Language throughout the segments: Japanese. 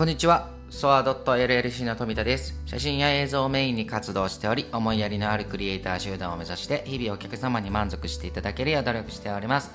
こんにちは。ソア .llc の富田です。写真や映像をメインに活動しており、思いやりのあるクリエイター集団を目指して、日々お客様に満足していただけるよう努力しております。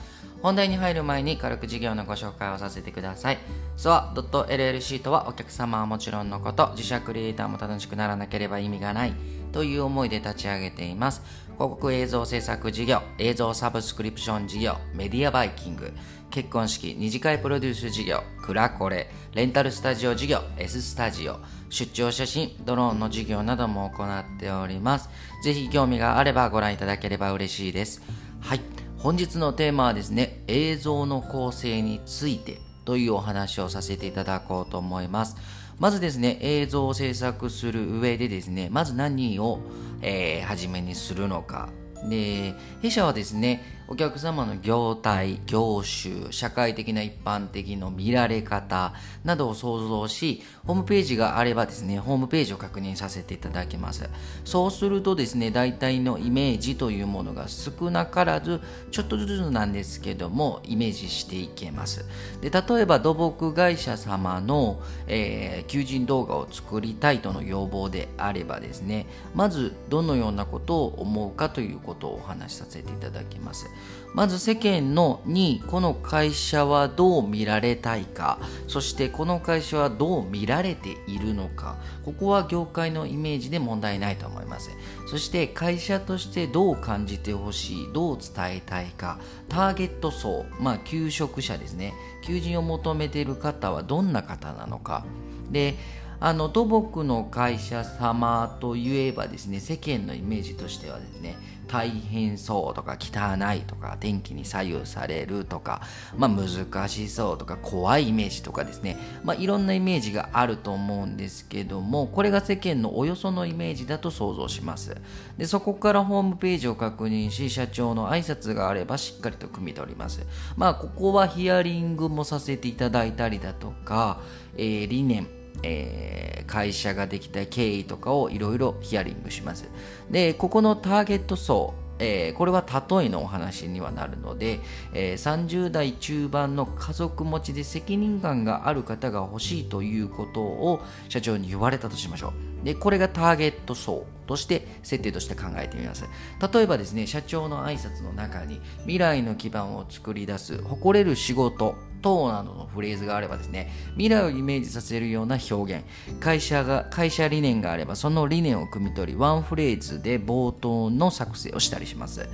本題に入る前に軽く事業のご紹介をさせてください。ソア .llc とはお客様はもちろんのこと、自社クリエイターも楽しくならなければ意味がないという思いで立ち上げています。広告映像制作事業、映像サブスクリプション事業、メディアバイキング、結婚式、二次会プロデュース事業、クラコレ、レンタルスタジオ事業、S スタジオ、出張写真、ドローンの事業なども行っております。ぜひ興味があればご覧いただければ嬉しいです。はい。本日のテーマはですね、映像の構成についてというお話をさせていただこうと思います。まずですね、映像を制作する上でですね、まず何を、えー、初めにするのか。で、弊社はですね、お客様の業態、業種、社会的な一般的の見られ方などを想像し、ホームページがあればですね、ホームページを確認させていただきます。そうするとですね、大体のイメージというものが少なからず、ちょっとずつなんですけども、イメージしていけます。で例えば土木会社様の、えー求人動画を作りたいとの要望であればですね、まずどのようなことを思うかということをお話しさせていただきます。まず世間のにこの会社はどう見られたいかそしてこの会社はどう見られているのかここは業界のイメージで問題ないと思います。そして会社としてどう感じてほしいどう伝えたいかターゲット層まあ求職者ですね。求人を求めている方はどんな方なのか。であの土木の会社様といえばですね世間のイメージとしてはですね大変そうとか汚いとか天気に左右されるとか、まあ、難しそうとか怖いイメージとかですね、まあ、いろんなイメージがあると思うんですけどもこれが世間のおよそのイメージだと想像します。でそこからホームページを確認し社長の挨拶があればしっかりと汲み取ります。まあここはヒアリングもさせていただいたりだとか、えー理念。えー会社ができた経緯とかをいろいろヒアリングします。で、ここのターゲット層、えーこれは例えのお話にはなるので、えー30代中盤の家族持ちで責任感がある方が欲しいということを社長に言われたとしましょう。で、これがターゲット層として設定として考えてみます。例えばですね、社長の挨拶の中に未来の基盤を作り出す誇れる仕事等などのフレーズがあればですね、未来をイメージさせるような表現、会社が、会社理念があれば、その理念を汲み取り、ワンフレーズで冒頭の作成をしたりします。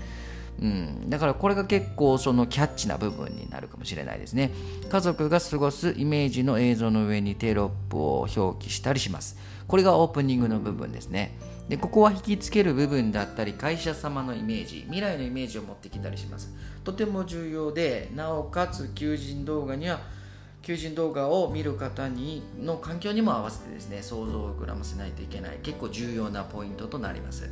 うん、だからこれが結構そのキャッチな部分になるかもしれないですね。家族が過ごすイメージの映像の上にテロップを表記したりします。これがオープニングの部分ですね。でここは引きつける部分だったり会社様のイメージ未来のイメージを持ってきたりします。とても重要でなおかつ求人動画には求人動画を見る方にの環境にも合わせてですね想像を膨らませないといけない結構重要なポイントとなります。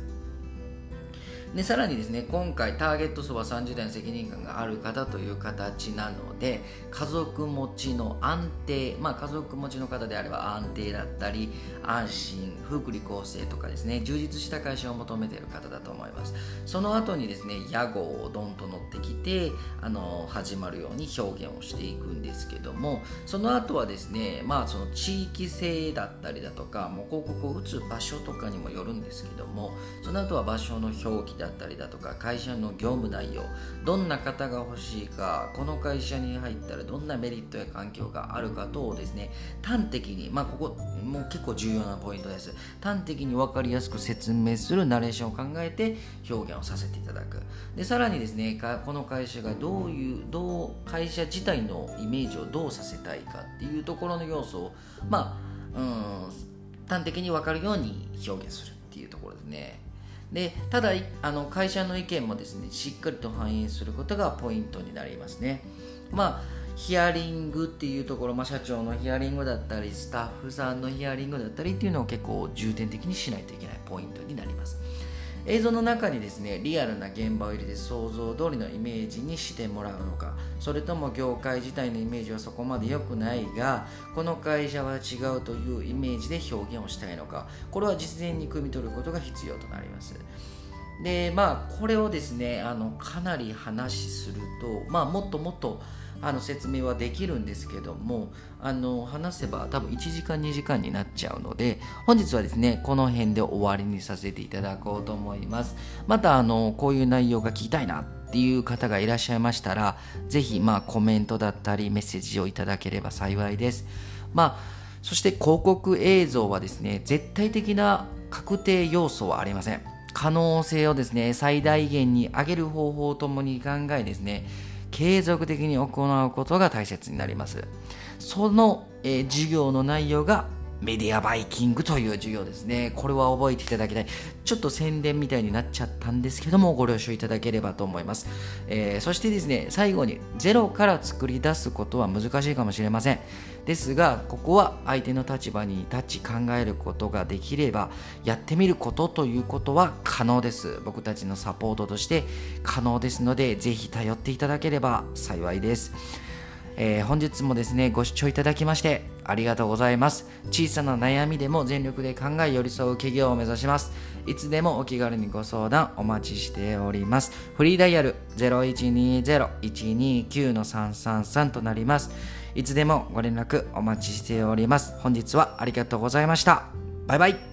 でさらにですね今回ターゲット層は30代の責任感がある方という形なので家族持ちの安定まあ家族持ちの方であれば安定だったり安心福利厚生とかですね充実した会社を求めている方だと思います。その後にですね屋号をドンと乗ってきてあの始まるように表現をしていくんですけどもその後はですねまあその地域性だったりだとかもう広告を打つ場所とかにもよるんですけどもその後は場所の表記だったりだとか会社の業務内容どんな方が欲しいかこの会社に入ったらどんなメリットや環境があるか等をですね。端的にまあここもう結構重要なポイントです。端的に分かりやすく説明するナレーションを考えて表現をさせていただく。でさらにですねこの会社がどういうどう会社自体のイメージをどうさせたいかっていうところの要素をまあうん端的に分かるように表現するっていうところですね。でただあの会社の意見もですねしっかりと反映することがポイントになりますね。まあヒアリングっていうところ、まあ、社長のヒアリングだったりスタッフさんのヒアリングだったりっていうのを結構重点的にしないといけないポイントになります。映像の中にですねリアルな現場を入れて想像通りのイメージにしてもらうのか。それとも業界自体のイメージはそこまで良くないがこの会社は違うというイメージで表現をしたいのか。これは実践に汲み取ることが必要となります。でまあこれをですねあのかなり話するとまあもっともっとあの説明はできるんですけどもあの話せば多分1時間2時間になっちゃうので本日はですねこの辺で終わりにさせていただこうと思います。またあのこういう内容が聞きたいなっていう方がいらっしゃいましたらぜひまあコメントだったりメッセージをいただければ幸いです。まあそして広告映像はですね絶対的な確定要素はありません。可能性をですね最大限に上げる方法ともに考えですね継続的に行うことが大切になります。その、えー、授業の内容がメディアバイキングという授業ですね。これは覚えていただきたい。ちょっと宣伝みたいになっちゃったんですけども、ご了承いただければと思います。えー、そしてですね、最後にゼロから作り出すことは難しいかもしれません。ですが、ここは相手の立場に立ち考えることができれば、やってみることということは可能です。僕たちのサポートとして可能ですので、ぜひ頼っていただければ幸いです。えー、本日もですね、ご視聴いただきましてありがとうございます。小さな悩みでも全力で考え寄り添う企業を目指します。いつでもお気軽にご相談お待ちしております。フリーダイヤル0120-129-333となります。いつでもご連絡お待ちしております。本日はありがとうございました。バイバイ。